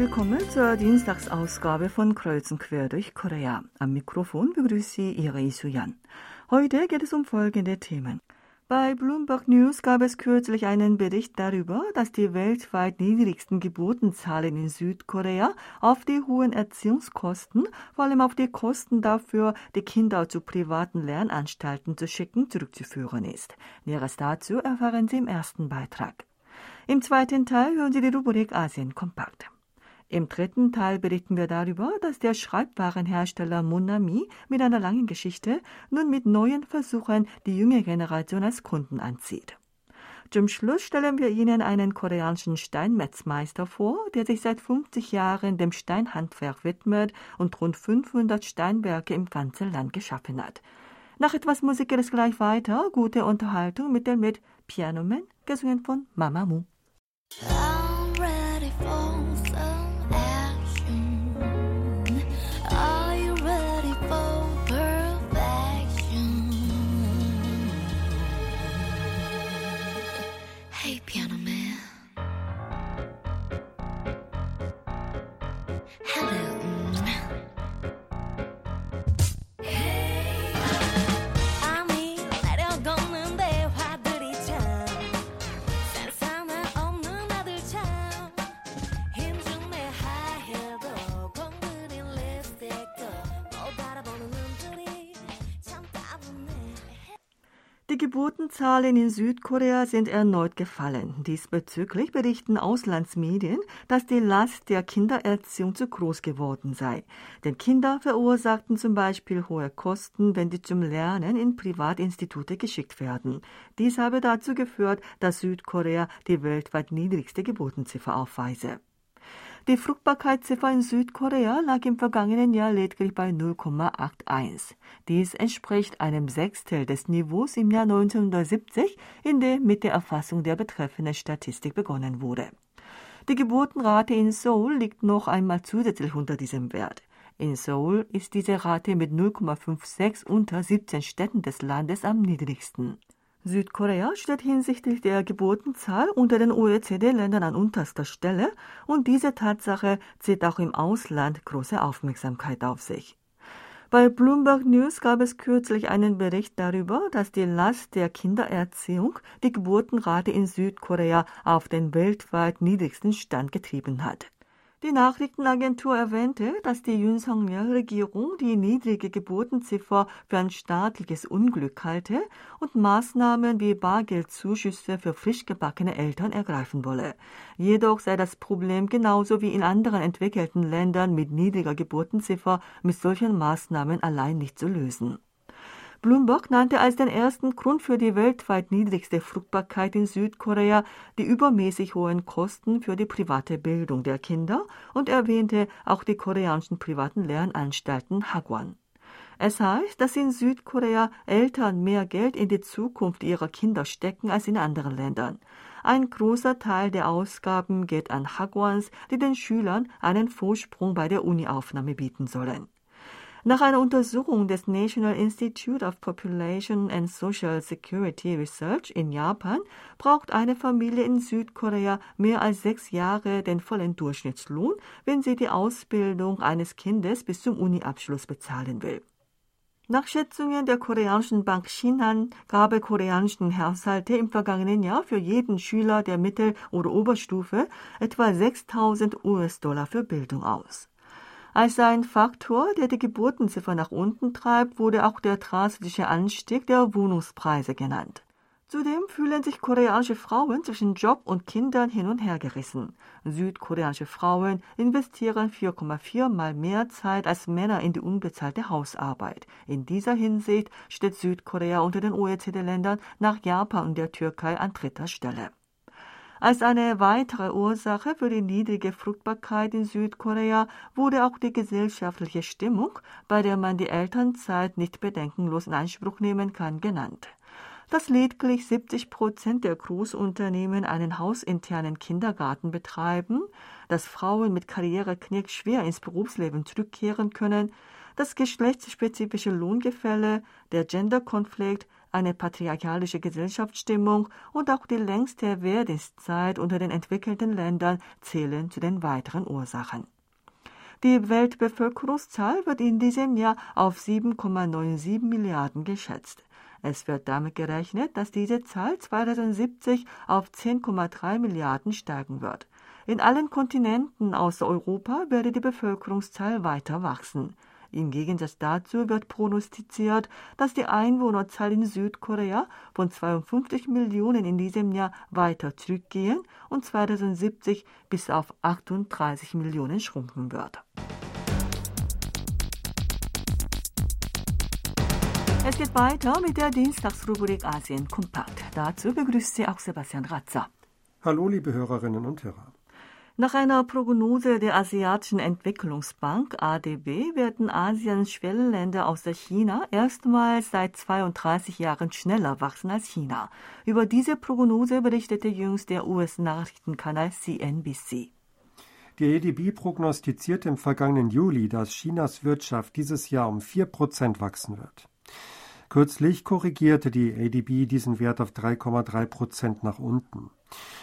willkommen zur Dienstagsausgabe von Kreuzen quer durch Korea. Am Mikrofon begrüßt Sie Ihre Isuyan. Heute geht es um folgende Themen. Bei Bloomberg News gab es kürzlich einen Bericht darüber, dass die weltweit niedrigsten Geburtenzahlen in Südkorea auf die hohen Erziehungskosten, vor allem auf die Kosten dafür, die Kinder zu privaten Lernanstalten zu schicken, zurückzuführen ist. Näheres dazu erfahren Sie im ersten Beitrag. Im zweiten Teil hören Sie die Rubrik Asien kompakt. Im dritten Teil berichten wir darüber, dass der Schreibwarenhersteller Monami mit einer langen Geschichte nun mit neuen Versuchen die junge Generation als Kunden anzieht. Zum Schluss stellen wir Ihnen einen koreanischen Steinmetzmeister vor, der sich seit 50 Jahren dem Steinhandwerk widmet und rund 500 Steinwerke im ganzen Land geschaffen hat. Nach etwas Musik geht es gleich weiter. Gute Unterhaltung mit dem Lied Piano Man, gesungen von Mamamoo. Die Geburtenzahlen in Südkorea sind erneut gefallen. Diesbezüglich berichten Auslandsmedien, dass die Last der Kindererziehung zu groß geworden sei. Denn Kinder verursachten zum Beispiel hohe Kosten, wenn sie zum Lernen in Privatinstitute geschickt werden. Dies habe dazu geführt, dass Südkorea die weltweit niedrigste Geburtenziffer aufweise. Die Fruchtbarkeitsziffer in Südkorea lag im vergangenen Jahr lediglich bei 0,81. Dies entspricht einem Sechstel des Niveaus im Jahr 1970, in dem mit der Erfassung der betreffenden Statistik begonnen wurde. Die Geburtenrate in Seoul liegt noch einmal zusätzlich unter diesem Wert. In Seoul ist diese Rate mit 0,56 unter 17 Städten des Landes am niedrigsten. Südkorea steht hinsichtlich der Geburtenzahl unter den OECD-Ländern an unterster Stelle und diese Tatsache zieht auch im Ausland große Aufmerksamkeit auf sich. Bei Bloomberg News gab es kürzlich einen Bericht darüber, dass die Last der Kindererziehung die Geburtenrate in Südkorea auf den weltweit niedrigsten Stand getrieben hat. Die Nachrichtenagentur erwähnte, dass die 윤석열-Regierung die niedrige Geburtenziffer für ein staatliches Unglück halte und Maßnahmen wie Bargeldzuschüsse für frisch gebackene Eltern ergreifen wolle. Jedoch sei das Problem genauso wie in anderen entwickelten Ländern mit niedriger Geburtenziffer mit solchen Maßnahmen allein nicht zu lösen. Bloomberg nannte als den ersten Grund für die weltweit niedrigste Fruchtbarkeit in Südkorea die übermäßig hohen Kosten für die private Bildung der Kinder und erwähnte auch die koreanischen privaten Lernanstalten Hagwon. Es heißt, dass in Südkorea Eltern mehr Geld in die Zukunft ihrer Kinder stecken als in anderen Ländern. Ein großer Teil der Ausgaben geht an Hagwons, die den Schülern einen Vorsprung bei der Uni-Aufnahme bieten sollen. Nach einer Untersuchung des National Institute of Population and Social Security Research in Japan braucht eine Familie in Südkorea mehr als sechs Jahre den vollen Durchschnittslohn, wenn sie die Ausbildung eines Kindes bis zum Uniabschluss bezahlen will. Nach Schätzungen der koreanischen Bank Shinhan gab koreanischen Haushalte im vergangenen Jahr für jeden Schüler der Mittel- oder Oberstufe etwa 6000 US-Dollar für Bildung aus. Als ein Faktor, der die Geburtenziffer nach unten treibt, wurde auch der drastische Anstieg der Wohnungspreise genannt. Zudem fühlen sich koreanische Frauen zwischen Job und Kindern hin und her gerissen. Südkoreanische Frauen investieren 4,4 mal mehr Zeit als Männer in die unbezahlte Hausarbeit. In dieser Hinsicht steht Südkorea unter den OECD-Ländern nach Japan und der Türkei an dritter Stelle. Als eine weitere Ursache für die niedrige Fruchtbarkeit in Südkorea wurde auch die gesellschaftliche Stimmung, bei der man die Elternzeit nicht bedenkenlos in Anspruch nehmen kann, genannt. Dass lediglich 70 Prozent der Großunternehmen einen hausinternen Kindergarten betreiben, dass Frauen mit Karriereknick schwer ins Berufsleben zurückkehren können, das geschlechtsspezifische Lohngefälle, der Genderkonflikt, Eine patriarchalische Gesellschaftsstimmung und auch die längste Wehrdienstzeit unter den entwickelten Ländern zählen zu den weiteren Ursachen. Die Weltbevölkerungszahl wird in diesem Jahr auf 7,97 Milliarden geschätzt. Es wird damit gerechnet, dass diese Zahl 2070 auf 10,3 Milliarden steigen wird. In allen Kontinenten außer Europa werde die Bevölkerungszahl weiter wachsen. Im Gegensatz dazu wird prognostiziert, dass die Einwohnerzahl in Südkorea von 52 Millionen in diesem Jahr weiter zurückgehen und 2070 bis auf 38 Millionen schrumpfen wird. Es geht weiter mit der Dienstagsrubrik Asien Kompakt. Dazu begrüßt Sie auch Sebastian Ratzer. Hallo, liebe Hörerinnen und Hörer. Nach einer Prognose der Asiatischen Entwicklungsbank ADB werden Asiens Schwellenländer außer China erstmals seit 32 Jahren schneller wachsen als China. Über diese Prognose berichtete jüngst der US-Nachrichtenkanal CNBC. Die ADB prognostiziert im vergangenen Juli, dass Chinas Wirtschaft dieses Jahr um 4 Prozent wachsen wird. Kürzlich korrigierte die ADB diesen Wert auf 3,3 Prozent nach unten.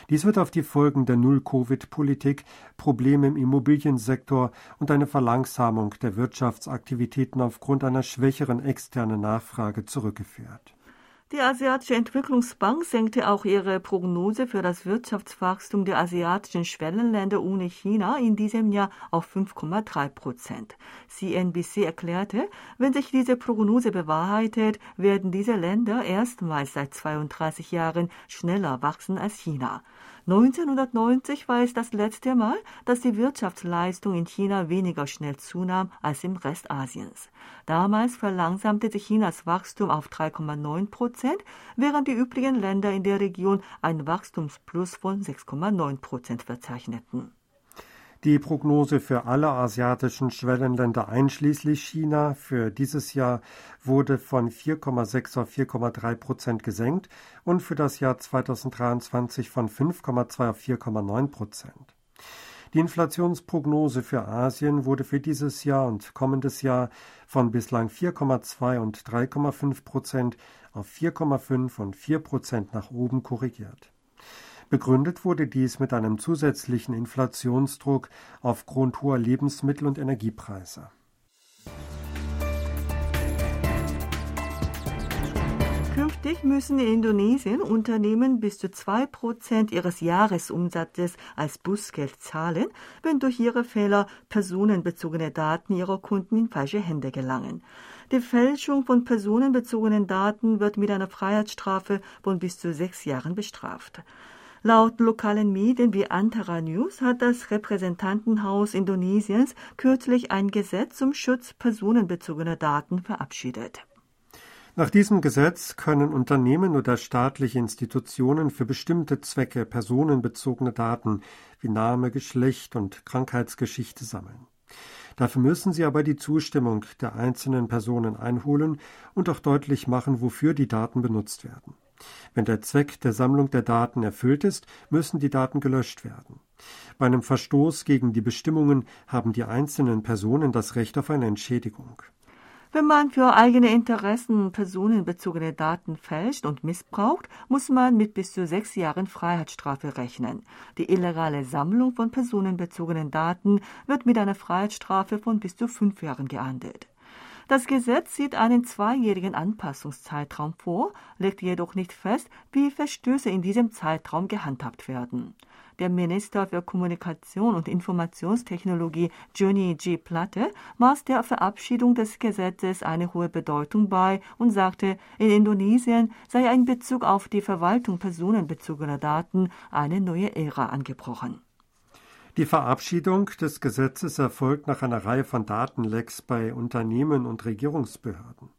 Dies wird auf die Folgen der Null-Covid-Politik, Probleme im Immobiliensektor und eine Verlangsamung der Wirtschaftsaktivitäten aufgrund einer schwächeren externen Nachfrage zurückgeführt. Die Asiatische Entwicklungsbank senkte auch ihre Prognose für das Wirtschaftswachstum der asiatischen Schwellenländer ohne China in diesem Jahr auf 5,3 Prozent. CNBC erklärte, wenn sich diese Prognose bewahrheitet, werden diese Länder erstmals seit 32 Jahren schneller wachsen als China. 1990 war es das letzte Mal, dass die Wirtschaftsleistung in China weniger schnell zunahm als im Rest Asiens. Damals verlangsamte sich Chinas Wachstum auf 3,9 Prozent, während die übrigen Länder in der Region ein Wachstumsplus von 6,9 Prozent verzeichneten. Die Prognose für alle asiatischen Schwellenländer einschließlich China für dieses Jahr wurde von 4,6 auf 4,3 Prozent gesenkt und für das Jahr 2023 von 5,2 auf 4,9 Prozent. Die Inflationsprognose für Asien wurde für dieses Jahr und kommendes Jahr von bislang 4,2 und 3,5 Prozent auf 4,5 und 4 Prozent nach oben korrigiert. Begründet wurde dies mit einem zusätzlichen Inflationsdruck aufgrund hoher Lebensmittel- und Energiepreise. Künftig müssen in Indonesien Unternehmen bis zu 2% ihres Jahresumsatzes als Bußgeld zahlen, wenn durch ihre Fehler personenbezogene Daten ihrer Kunden in falsche Hände gelangen. Die Fälschung von personenbezogenen Daten wird mit einer Freiheitsstrafe von bis zu sechs Jahren bestraft. Laut lokalen Medien wie Antara News hat das Repräsentantenhaus Indonesiens kürzlich ein Gesetz zum Schutz personenbezogener Daten verabschiedet. Nach diesem Gesetz können Unternehmen oder staatliche Institutionen für bestimmte Zwecke personenbezogene Daten wie Name, Geschlecht und Krankheitsgeschichte sammeln. Dafür müssen sie aber die Zustimmung der einzelnen Personen einholen und auch deutlich machen, wofür die Daten benutzt werden. Wenn der Zweck der Sammlung der Daten erfüllt ist, müssen die Daten gelöscht werden. Bei einem Verstoß gegen die Bestimmungen haben die einzelnen Personen das Recht auf eine Entschädigung. Wenn man für eigene Interessen personenbezogene Daten fälscht und missbraucht, muss man mit bis zu sechs Jahren Freiheitsstrafe rechnen. Die illegale Sammlung von personenbezogenen Daten wird mit einer Freiheitsstrafe von bis zu fünf Jahren geahndet. Das Gesetz sieht einen zweijährigen Anpassungszeitraum vor, legt jedoch nicht fest, wie Verstöße in diesem Zeitraum gehandhabt werden. Der Minister für Kommunikation und Informationstechnologie Johnny G. Platte maß der Verabschiedung des Gesetzes eine hohe Bedeutung bei und sagte, in Indonesien sei ein Bezug auf die Verwaltung personenbezogener Daten eine neue Ära angebrochen. Die Verabschiedung des Gesetzes erfolgt nach einer Reihe von Datenlecks bei Unternehmen und Regierungsbehörden.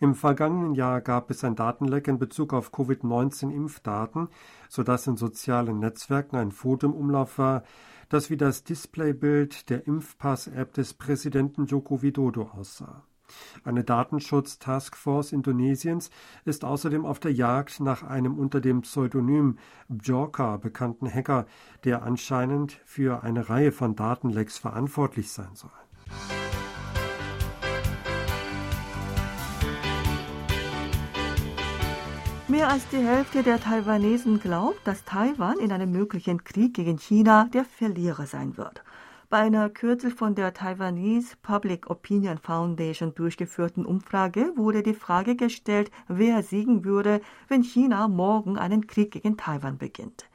Im vergangenen Jahr gab es ein Datenleck in Bezug auf Covid-19-Impfdaten, sodass in sozialen Netzwerken ein Foto im Umlauf war, das wie das Displaybild der Impfpass-App des Präsidenten Joko Widodo aussah. Eine Datenschutz-Taskforce Indonesiens ist außerdem auf der Jagd nach einem unter dem Pseudonym Bjorka bekannten Hacker, der anscheinend für eine Reihe von Datenlecks verantwortlich sein soll. Mehr als die Hälfte der Taiwanesen glaubt, dass Taiwan in einem möglichen Krieg gegen China der Verlierer sein wird. Bei einer kürzlich von der Taiwanese Public Opinion Foundation durchgeführten Umfrage wurde die Frage gestellt, wer siegen würde, wenn China morgen einen Krieg gegen Taiwan beginnt.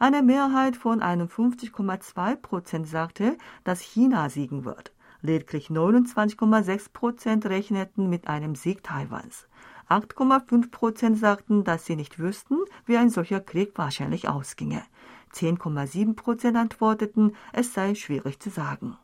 Eine Mehrheit von 51,2 Prozent sagte, dass China siegen wird. Lediglich 29,6 Prozent rechneten mit einem Sieg Taiwans. 8,5 Prozent sagten, dass sie nicht wüssten, wie ein solcher Krieg wahrscheinlich ausginge. 10,7 Prozent antworteten, es sei schwierig zu sagen.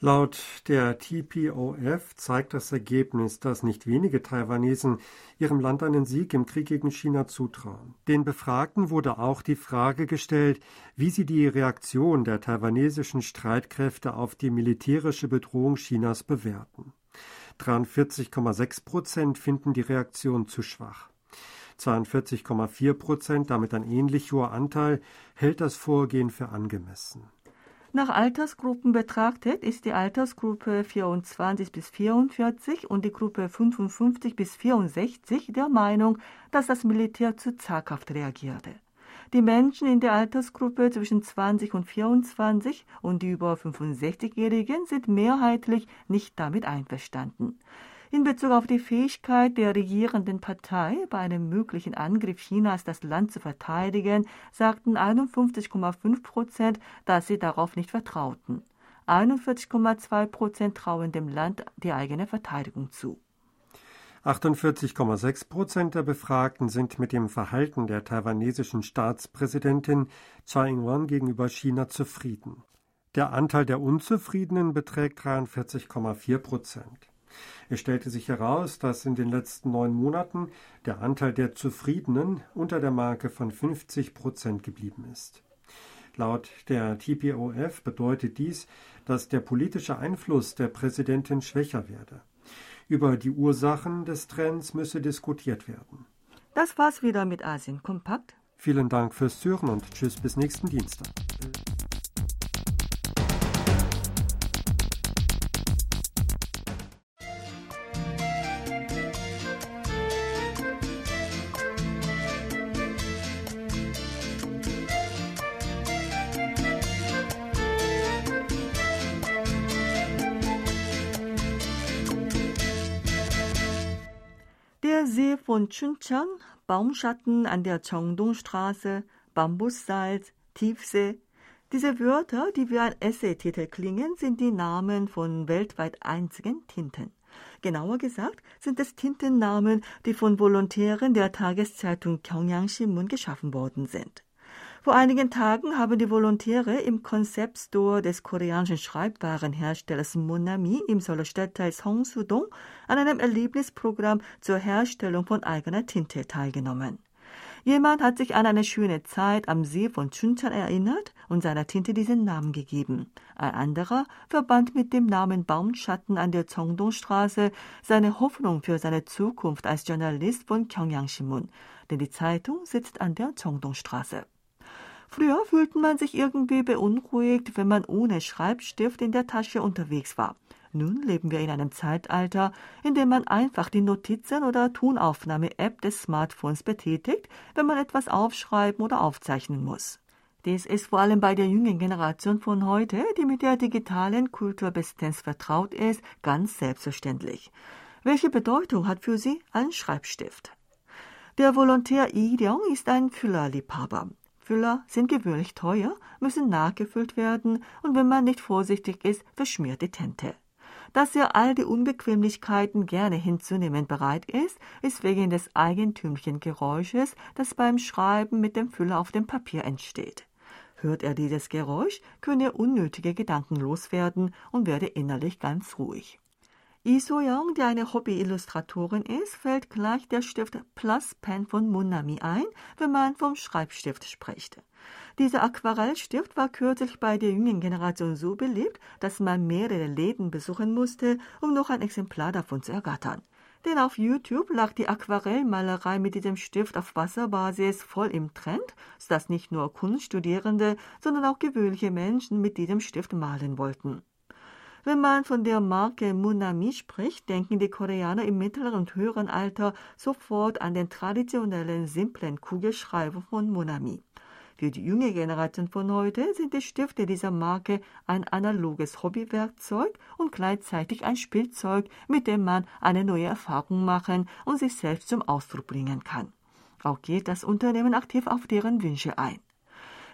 Laut der TPOF zeigt das Ergebnis, dass nicht wenige Taiwanesen ihrem Land einen Sieg im Krieg gegen China zutrauen. Den Befragten wurde auch die Frage gestellt, wie sie die Reaktion der taiwanesischen Streitkräfte auf die militärische Bedrohung Chinas bewerten. 43,6 Prozent finden die Reaktion zu schwach. 42,4 Prozent, damit ein ähnlich hoher Anteil, hält das Vorgehen für angemessen. Nach Altersgruppen betrachtet ist die Altersgruppe 24 bis 44 und die Gruppe 55 bis 64 der Meinung, dass das Militär zu zaghaft reagierte. Die Menschen in der Altersgruppe zwischen 20 und 24 und die über 65-Jährigen sind mehrheitlich nicht damit einverstanden. In Bezug auf die Fähigkeit der regierenden Partei, bei einem möglichen Angriff Chinas das Land zu verteidigen, sagten 51,5 Prozent, dass sie darauf nicht vertrauten. 41,2 Prozent trauen dem Land die eigene Verteidigung zu. 48,6 Prozent der Befragten sind mit dem Verhalten der taiwanesischen Staatspräsidentin Tsai Ing-wen gegenüber China zufrieden. Der Anteil der Unzufriedenen beträgt 43,4 Prozent. Es stellte sich heraus, dass in den letzten neun Monaten der Anteil der Zufriedenen unter der Marke von 50 Prozent geblieben ist. Laut der TPOF bedeutet dies, dass der politische Einfluss der Präsidentin schwächer werde. Über die Ursachen des Trends müsse diskutiert werden. Das war's wieder mit Asien Kompakt. Vielen Dank fürs Zuhören und tschüss bis nächsten Dienstag. See von Chuncheon, Baumschatten an der Cheongdong-Straße, Bambussalz, Tiefsee. Diese Wörter, die wie ein Essaytitel klingen, sind die Namen von weltweit einzigen Tinten. Genauer gesagt sind es Tintennamen, die von Volontären der Tageszeitung Pyongyang Shinmun geschaffen worden sind. Vor einigen Tagen haben die Volontäre im Konzeptstore des koreanischen Schreibwarenherstellers Monami im Seoul Stadtteil Seongsu-dong an einem Erlebnisprogramm zur Herstellung von eigener Tinte teilgenommen. Jemand hat sich an eine schöne Zeit am See von Chuncheon erinnert und seiner Tinte diesen Namen gegeben. Ein anderer verband mit dem Namen Baumschatten an der Zongdong-Straße seine Hoffnung für seine Zukunft als Journalist von Pyongyang Shinmun, denn die Zeitung sitzt an der Zongdong-Straße. Früher fühlte man sich irgendwie beunruhigt, wenn man ohne Schreibstift in der Tasche unterwegs war. Nun leben wir in einem Zeitalter, in dem man einfach die Notizen- oder Tonaufnahme-App des Smartphones betätigt, wenn man etwas aufschreiben oder aufzeichnen muss. Dies ist vor allem bei der jungen Generation von heute, die mit der digitalen Kultur bestens vertraut ist, ganz selbstverständlich. Welche Bedeutung hat für sie ein Schreibstift? Der Volontär Yi Leong ist ein Füllerliebhaber. Füller sind gewöhnlich teuer, müssen nachgefüllt werden und wenn man nicht vorsichtig ist, verschmiert die Tinte. Dass er all die Unbequemlichkeiten gerne hinzunehmen bereit ist, ist wegen des eigentümlichen Geräusches, das beim Schreiben mit dem Füller auf dem Papier entsteht. Hört er dieses Geräusch, könne er unnötige Gedanken loswerden und werde innerlich ganz ruhig. Lee So-young, die eine Hobby-Illustratorin ist, fällt gleich der Stift Plus Pen von Munami ein, wenn man vom Schreibstift spricht. Dieser Aquarellstift war kürzlich bei der jungen Generation so beliebt, dass man mehrere Läden besuchen musste, um noch ein Exemplar davon zu ergattern. Denn auf YouTube lag die Aquarellmalerei mit diesem Stift auf Wasserbasis voll im Trend, sodass nicht nur Kunststudierende, sondern auch gewöhnliche Menschen mit diesem Stift malen wollten. Wenn man von der Marke Munami spricht, denken die Koreaner im mittleren und höheren Alter sofort an den traditionellen, simplen Kugelschreiber von Munami. Für die junge Generation von heute sind die Stifte dieser Marke ein analoges Hobbywerkzeug und gleichzeitig ein Spielzeug, mit dem man eine neue Erfahrung machen und sich selbst zum Ausdruck bringen kann. Auch geht das Unternehmen aktiv auf deren Wünsche ein.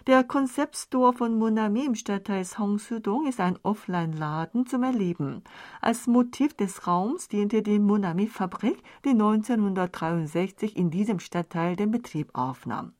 Der Konzeptstore von Monami im Stadtteil Seongsu-dong ist ein Offline-Laden zum Erleben. Als Motiv des Raums diente die Monami-Fabrik, die 1963 in diesem Stadtteil den Betrieb aufnahm.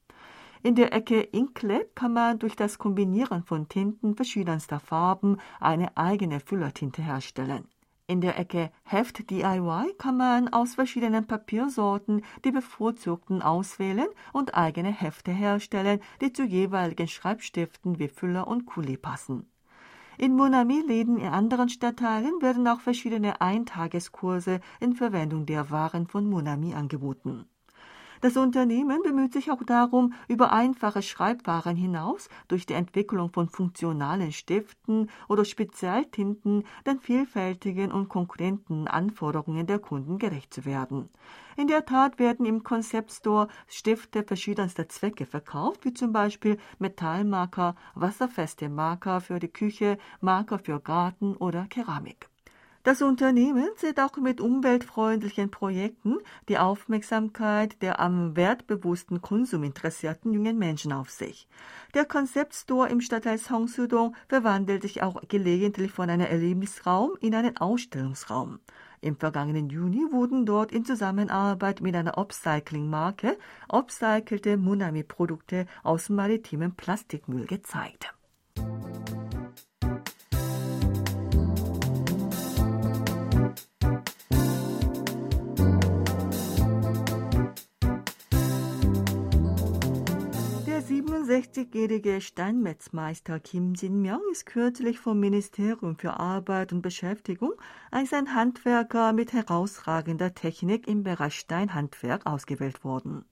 In der Ecke Inklet kann man durch das Kombinieren von Tinten verschiedenster Farben eine eigene Füllertinte herstellen. In der Ecke Heft DIY kann man aus verschiedenen Papiersorten die bevorzugten auswählen und eigene Hefte herstellen, die zu jeweiligen Schreibstiften wie Füller und Kuli passen. In Monami-Läden in anderen Stadtteilen werden auch verschiedene Eintageskurse in Verwendung der Waren von Monami angeboten. Das Unternehmen bemüht sich auch darum, über einfache Schreibwaren hinaus durch die Entwicklung von funktionalen Stiften oder Spezialtinten den vielfältigen und konkurrenten Anforderungen der Kunden gerecht zu werden. In der Tat werden im Konzeptstore Stifte verschiedenster Zwecke verkauft, wie zum Beispiel Metallmarker, wasserfeste Marker für die Küche, Marker für Garten oder Keramik. Das Unternehmen sieht auch mit umweltfreundlichen Projekten die Aufmerksamkeit der am wertbewussten Konsum interessierten jungen Menschen auf sich. Der Konzeptstore im Stadtteil Seongsu-dong verwandelt sich auch gelegentlich von einem Erlebnisraum in einen Ausstellungsraum. Im vergangenen Juni wurden dort in Zusammenarbeit mit einer Upcycling-Marke upcycelte Munami-Produkte aus maritimem Plastikmüll gezeigt. Der 67-jährige Steinmetzmeister Kim Jin-myung ist kürzlich vom Ministerium für Arbeit und Beschäftigung als ein Handwerker mit herausragender Technik im Bereich Steinhandwerk ausgewählt worden.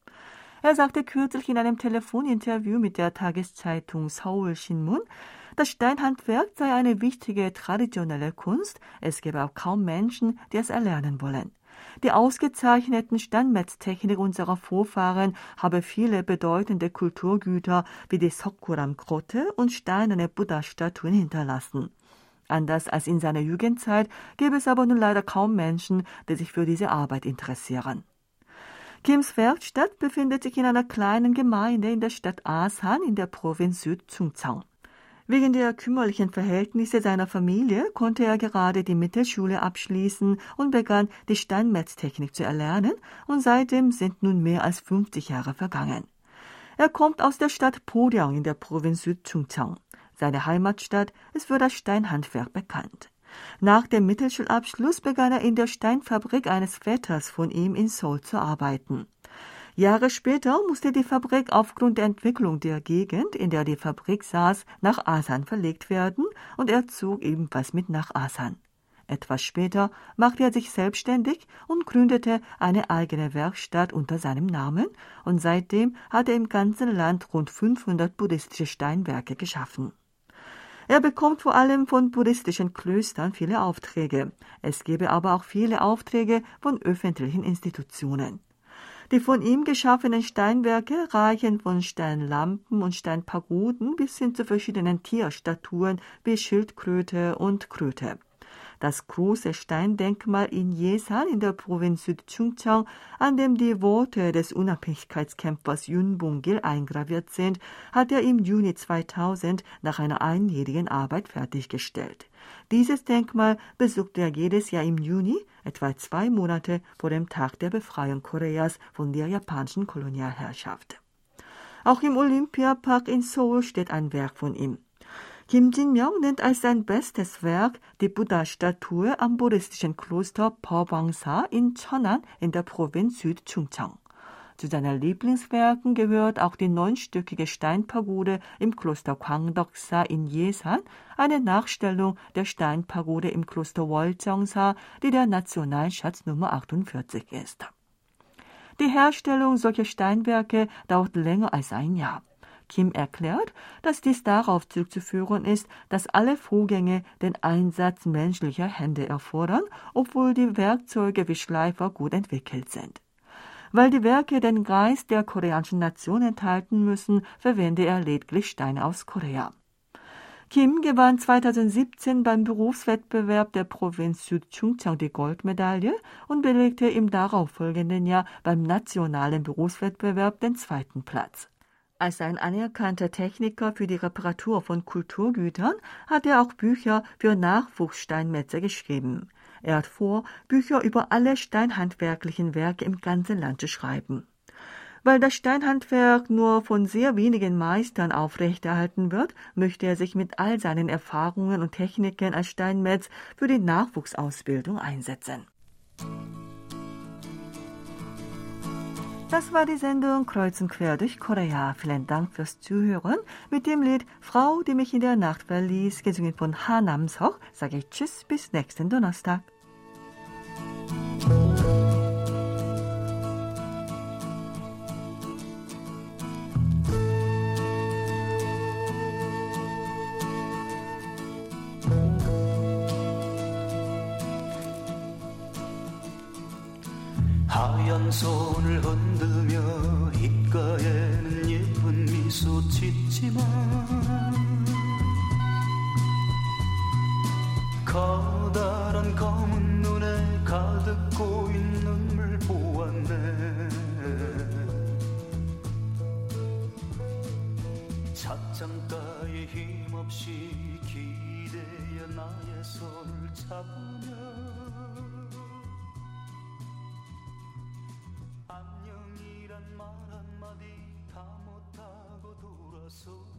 Er sagte kürzlich in einem Telefoninterview mit der Tageszeitung Seoul Shinmun, das Steinhandwerk sei eine wichtige traditionelle Kunst, es gebe auch kaum Menschen, die es erlernen wollen. Die ausgezeichneten Steinmetztechnik unserer Vorfahren habe viele bedeutende Kulturgüter wie die Sokuram-Grotte und steinerne Buddha-Statuen hinterlassen. Anders als in seiner Jugendzeit gäbe es aber nun leider kaum Menschen, die sich für diese Arbeit interessieren. Kims Werkstatt befindet sich in einer kleinen Gemeinde in der Stadt Asan in der Provinz Südchungcheong. Wegen der kümmerlichen Verhältnisse seiner Familie konnte er gerade die Mittelschule abschließen und begann die Steinmetztechnik zu erlernen und seitdem sind nun mehr als 50 Jahre vergangen. Er kommt aus der Stadt Poryang in der Provinz Südchungcheong. Seine Heimatstadt ist für das Steinhandwerk bekannt. Nach dem Mittelschulabschluss begann er in der Steinfabrik eines Vetters von ihm in Seoul zu arbeiten. Jahre später musste die Fabrik aufgrund der Entwicklung der Gegend, in der die Fabrik saß, nach Asan verlegt werden und er zog ebenfalls mit nach Asan. Etwas später machte er sich selbstständig und gründete eine eigene Werkstatt unter seinem Namen und seitdem hat er im ganzen Land rund 500 buddhistische Steinwerke geschaffen. Er bekommt vor allem von buddhistischen Klöstern viele Aufträge. Es gebe aber auch viele Aufträge von öffentlichen Institutionen. Die von ihm geschaffenen Steinwerke reichen von Steinlampen und Steinpagoden bis hin zu verschiedenen Tierstatuen wie Schildkröte und Kröte. Das große Steindenkmal in Yesan in der Provinz Südchungcheong, an dem die Worte des Unabhängigkeitskämpfers Yun Bong-gil eingraviert sind, hat er im Juni 2000 nach einer einjährigen Arbeit fertiggestellt. Dieses Denkmal besucht er jedes Jahr im Juni, etwa zwei Monate vor dem Tag der Befreiung Koreas von der japanischen Kolonialherrschaft. Auch im Olympiapark in Seoul steht ein Werk von ihm. Kim Jin-myung nennt als sein bestes Werk die Buddha-Statue am buddhistischen Kloster Pobangsa in Cheonan in der Provinz Südchungcheong. Zu seinen Lieblingswerken gehört auch die neunstöckige Steinpagode im Kloster Kwangdoksa in Yesan, eine Nachstellung der Steinpagode im Kloster Woljeongsa, die der Nationalschatz Nummer 48 ist. Die Herstellung solcher Steinwerke dauert länger als ein Jahr. Kim erklärt, dass dies darauf zurückzuführen ist, dass alle Vorgänge den Einsatz menschlicher Hände erfordern, obwohl die Werkzeuge wie Schleifer gut entwickelt sind. Weil die Werke den Geist der koreanischen Nation enthalten müssen, verwende er lediglich Steine aus Korea. Kim gewann 2017 beim Berufswettbewerb der Provinz Südchungcheong die Goldmedaille und belegte im darauffolgenden Jahr beim nationalen Berufswettbewerb den zweiten Platz. Als ein anerkannter Techniker für die Reparatur von Kulturgütern hat er auch Bücher für Nachwuchssteinmetze geschrieben. Er hat vor, Bücher über alle steinhandwerklichen Werke im ganzen Land zu schreiben. Weil das Steinhandwerk nur von sehr wenigen Meistern aufrechterhalten wird, möchte er sich mit all seinen Erfahrungen und Techniken als Steinmetz für die Nachwuchsausbildung einsetzen. Das war die Sendung Kreuz und Quer durch Korea. Vielen Dank fürs Zuhören. Mit dem Lied Frau, die mich in der Nacht verließ, gesungen von Ha Namseok, sage ich Tschüss bis nächsten Donnerstag. 하얀 손을 흔들며 입가에는 예쁜 미소 짓지만 커다란 검은 눈에 가득 고인 눈물 보았네. 찻장가에 힘없이 기대어 나의 손을 잡으 so